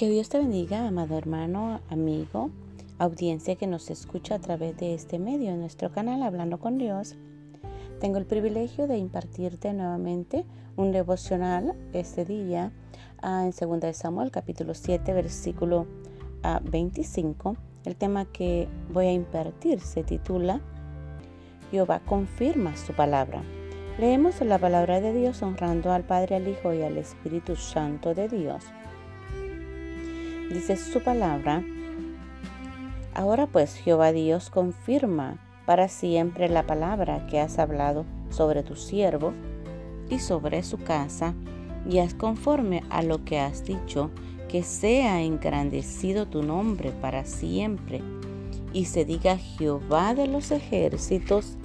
Que Dios te bendiga, amado hermano, amigo, audiencia que nos escucha a través de este medio, en nuestro canal Hablando con Dios. Tengo el privilegio de impartirte nuevamente un devocional este día ah, en 2 Samuel capítulo 7 versículo 25. Ah, el tema que voy a impartir se titula Jehová confirma su palabra. Leemos la palabra de Dios honrando al Padre, al Hijo y al Espíritu Santo de Dios. Dice su palabra, ahora pues Jehová Dios confirma para siempre la palabra que has hablado sobre tu siervo y sobre su casa, y haz conforme a lo que has dicho, que sea engrandecido tu nombre para siempre, y se diga Jehová de los ejércitos,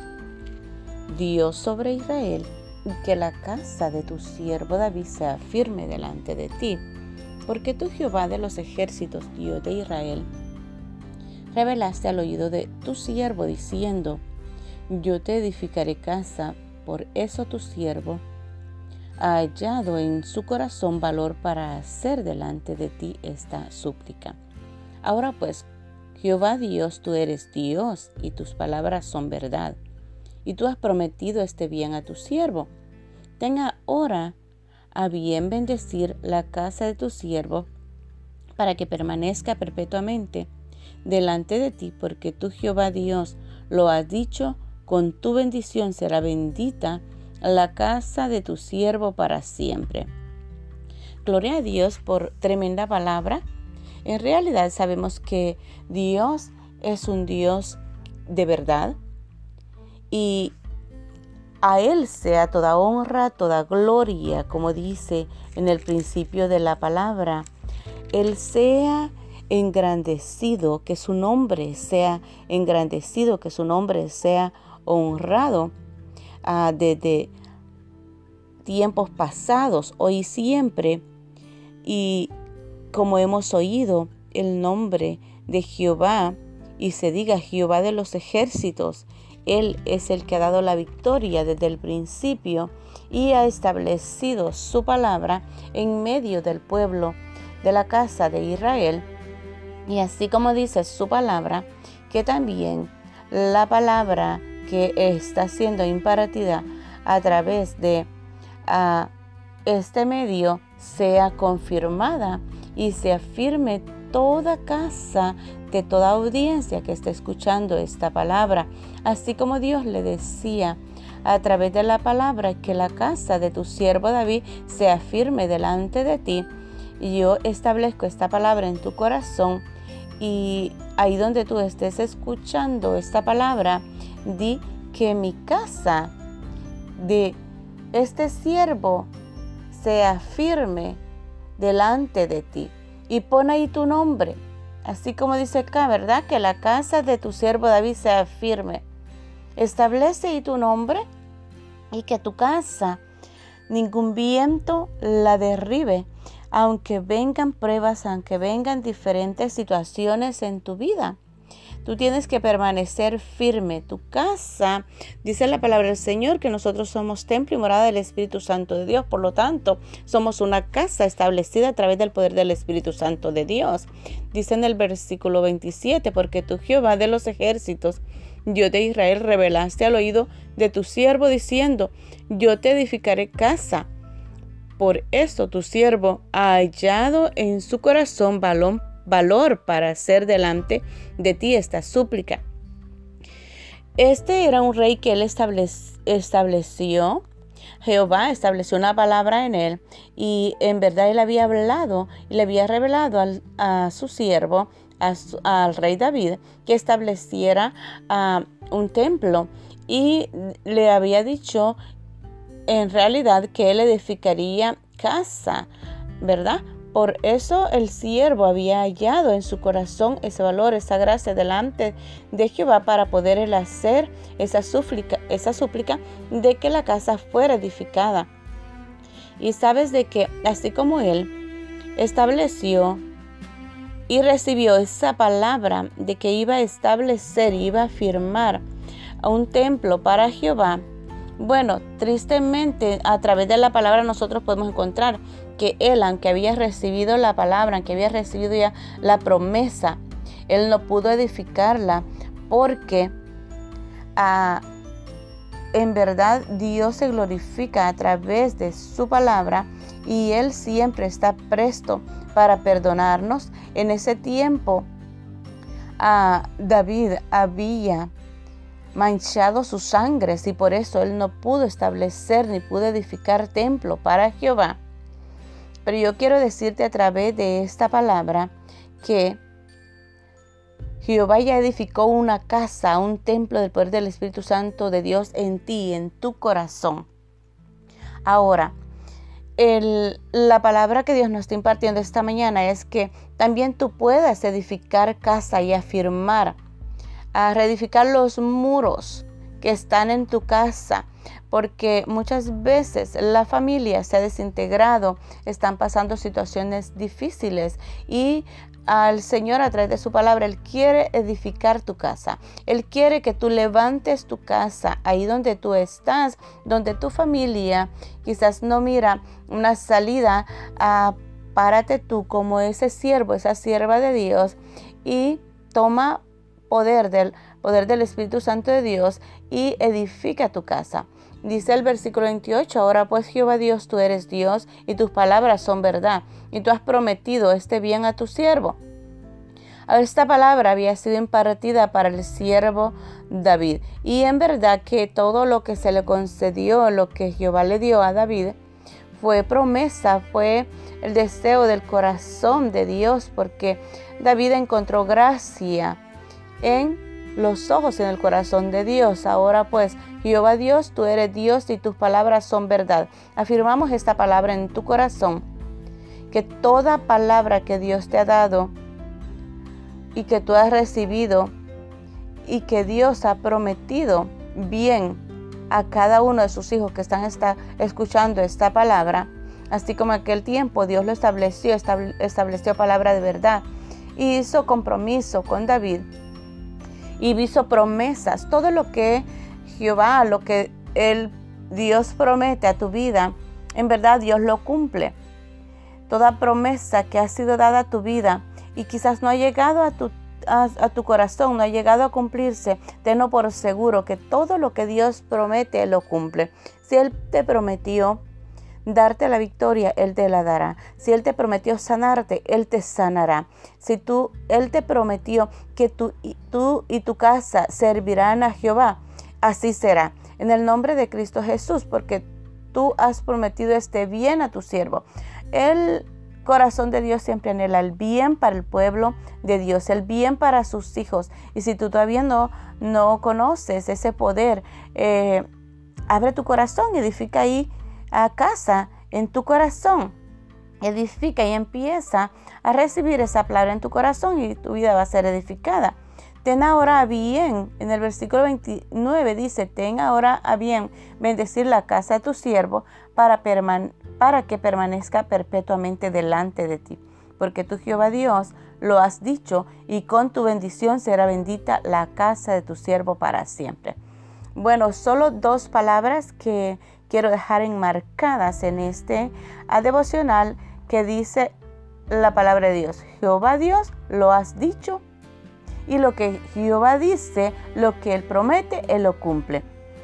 Dios sobre Israel, y que la casa de tu siervo David sea firme delante de ti porque tú Jehová de los ejércitos, Dios de Israel, revelaste al oído de tu siervo diciendo, yo te edificaré casa, por eso tu siervo ha hallado en su corazón valor para hacer delante de ti esta súplica. Ahora pues, Jehová Dios, tú eres Dios y tus palabras son verdad, y tú has prometido este bien a tu siervo. Tenga ahora a bien bendecir la casa de tu siervo para que permanezca perpetuamente delante de ti, porque tú Jehová Dios lo has dicho, con tu bendición será bendita la casa de tu siervo para siempre. Gloria a Dios por tremenda palabra. En realidad sabemos que Dios es un Dios de verdad y a Él sea toda honra, toda gloria, como dice en el principio de la palabra. Él sea engrandecido, que su nombre sea engrandecido, que su nombre sea honrado ah, desde tiempos pasados, hoy y siempre. Y como hemos oído el nombre de Jehová, y se diga Jehová de los ejércitos, él es el que ha dado la victoria desde el principio y ha establecido su palabra en medio del pueblo de la casa de Israel. Y así como dice su palabra, que también la palabra que está siendo impartida a través de este medio sea confirmada y se afirme toda casa, de toda audiencia que esté escuchando esta palabra, así como Dios le decía a través de la palabra que la casa de tu siervo David sea firme delante de ti. Yo establezco esta palabra en tu corazón y ahí donde tú estés escuchando esta palabra, di que mi casa de este siervo sea firme delante de ti y pon ahí tu nombre. Así como dice acá, ¿verdad? Que la casa de tu siervo David sea firme. Establece ahí tu nombre y que tu casa ningún viento la derribe, aunque vengan pruebas, aunque vengan diferentes situaciones en tu vida. Tú tienes que permanecer firme. Tu casa, dice la palabra del Señor, que nosotros somos templo y morada del Espíritu Santo de Dios. Por lo tanto, somos una casa establecida a través del poder del Espíritu Santo de Dios. Dice en el versículo 27, porque tu Jehová de los ejércitos, Dios de Israel, revelaste al oído de tu siervo diciendo, yo te edificaré casa. Por esto tu siervo ha hallado en su corazón balón valor para hacer delante de ti esta súplica. Este era un rey que él estableció. Jehová estableció una palabra en él y en verdad él había hablado y le había revelado a su siervo, al rey David, que estableciera ah, un templo y le había dicho en realidad que él edificaría casa, ¿verdad? Por eso el siervo había hallado en su corazón ese valor, esa gracia delante de Jehová para poder hacer esa súplica, esa súplica de que la casa fuera edificada. Y sabes de que así como él estableció y recibió esa palabra de que iba a establecer, iba a firmar un templo para Jehová, Bueno, tristemente a través de la palabra nosotros podemos encontrar que él, aunque había recibido la palabra, aunque había recibido ya la promesa, él no pudo edificarla porque ah, en verdad Dios se glorifica a través de su palabra y Él siempre está presto para perdonarnos. En ese tiempo, ah, David había manchado sus sangres y por eso él no pudo establecer ni pudo edificar templo para Jehová. Pero yo quiero decirte a través de esta palabra que Jehová ya edificó una casa, un templo del poder del Espíritu Santo de Dios en ti, en tu corazón. Ahora, la palabra que Dios nos está impartiendo esta mañana es que también tú puedas edificar casa y afirmar a reedificar los muros que están en tu casa, porque muchas veces la familia se ha desintegrado, están pasando situaciones difíciles y al Señor a través de su palabra, Él quiere edificar tu casa. Él quiere que tú levantes tu casa ahí donde tú estás, donde tu familia quizás no mira una salida. párate tú como ese siervo, esa sierva de Dios y toma poder del poder del Espíritu Santo de Dios y edifica tu casa. Dice el versículo 28, ahora pues Jehová Dios, tú eres Dios y tus palabras son verdad y tú has prometido este bien a tu siervo. Esta palabra había sido impartida para el siervo David y en verdad que todo lo que se le concedió, lo que Jehová le dio a David, fue promesa, fue el deseo del corazón de Dios porque David encontró gracia en los ojos en el corazón de Dios. Ahora pues, Jehová Dios, tú eres Dios y tus palabras son verdad. Afirmamos esta palabra en tu corazón, que toda palabra que Dios te ha dado y que tú has recibido y que Dios ha prometido bien a cada uno de sus hijos que están escuchando esta palabra, así como aquel tiempo Dios lo estableció, estableció palabra de verdad y hizo compromiso con David y hizo promesas. Todo lo que Jehová, lo que el Dios promete a tu vida, en verdad Dios lo cumple. Toda promesa que ha sido dada a tu vida y quizás no ha llegado a tu, a, tu corazón, no ha llegado a cumplirse, tenlo por seguro que todo lo que Dios promete, lo cumple. Si Él te prometió darte la victoria, Él te la dará. Si Él te prometió sanarte, Él te sanará. Si tú, Él te prometió que tú y, tú y tu casa servirán a Jehová, así será. En el nombre de Cristo Jesús, porque tú has prometido este bien a tu siervo. El corazón de Dios siempre anhela el bien para el pueblo de Dios, el bien para sus hijos. Y si tú todavía no, no conoces ese poder, eh, abre tu corazón, edifica ahí a casa en tu corazón. Edifica y empieza a recibir esa palabra en tu corazón y tu vida va a ser edificada. Ten ahora a bien, en el versículo 29 dice, ten ahora a bien bendecir la casa de tu siervo para, que permanezca perpetuamente delante de ti. Porque tú Jehová Dios lo has dicho y con tu bendición será bendita la casa de tu siervo para siempre. Bueno, solo dos palabras que quiero dejar enmarcadas en este devocional que dice la palabra de Dios. Jehová Dios lo has dicho y lo que Jehová dice, lo que Él promete, Él lo cumple.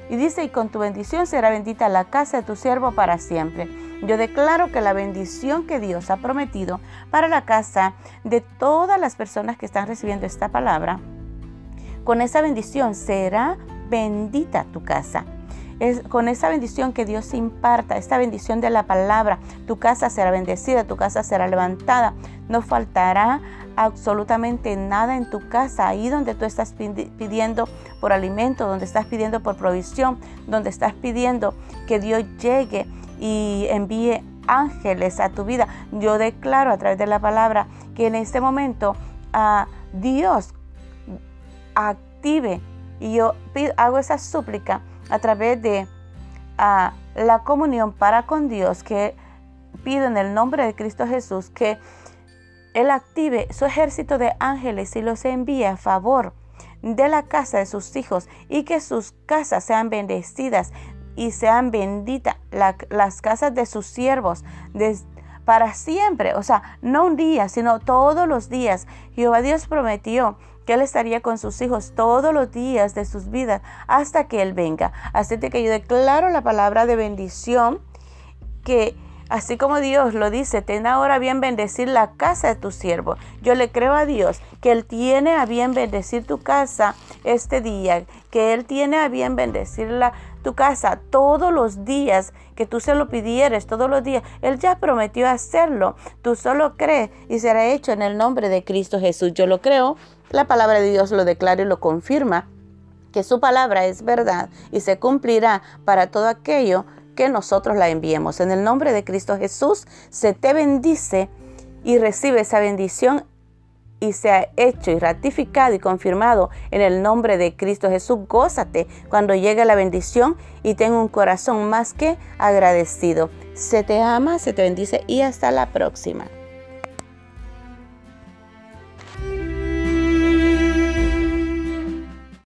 Y dice, y con tu bendición será bendita la casa de tu siervo para siempre. Yo declaro que la bendición que Dios ha prometido para la casa de todas las personas que están recibiendo esta palabra, con esa bendición será bendita tu casa es con esa bendición que Dios imparta, esta bendición de la palabra, tu casa será bendecida, tu casa será levantada. No faltará absolutamente nada en tu casa, ahí donde tú estás pidiendo por alimento, donde estás pidiendo por provisión, donde estás pidiendo que Dios llegue y envíe ángeles a tu vida. Yo declaro a través de la palabra que en este momento a Dios active y yo hago esa súplica a través de la comunión para con Dios que pido en el nombre de Cristo Jesús que Él active su ejército de ángeles y los envíe a favor de la casa de sus hijos y que sus casas sean bendecidas y sean benditas las casas de sus siervos para siempre. O sea, no un día, sino todos los días. Jehová Dios prometió Él estaría con sus hijos todos los días de sus vidas hasta que Él venga. Así que yo declaro la palabra de bendición que Así como Dios lo dice, ten ahora bien bendecir la casa de tu siervo. Yo le creo a Dios que Él tiene a bien bendecir tu casa este día, que Él tiene a bien bendecir tu casa todos los días que tú se lo pidieres, todos los días. Él ya prometió hacerlo. Tú solo crees y será hecho en el nombre de Cristo Jesús. Yo lo creo. La palabra de Dios lo declara y lo confirma que su palabra es verdad y se cumplirá para todo aquello que nosotros la enviemos. En el nombre de Cristo Jesús se te bendice y recibe esa bendición y se ha hecho y ratificado y confirmado en el nombre de Cristo Jesús. Gózate cuando llegue la bendición y ten un corazón más que agradecido. Se te ama, se te bendice y hasta la próxima.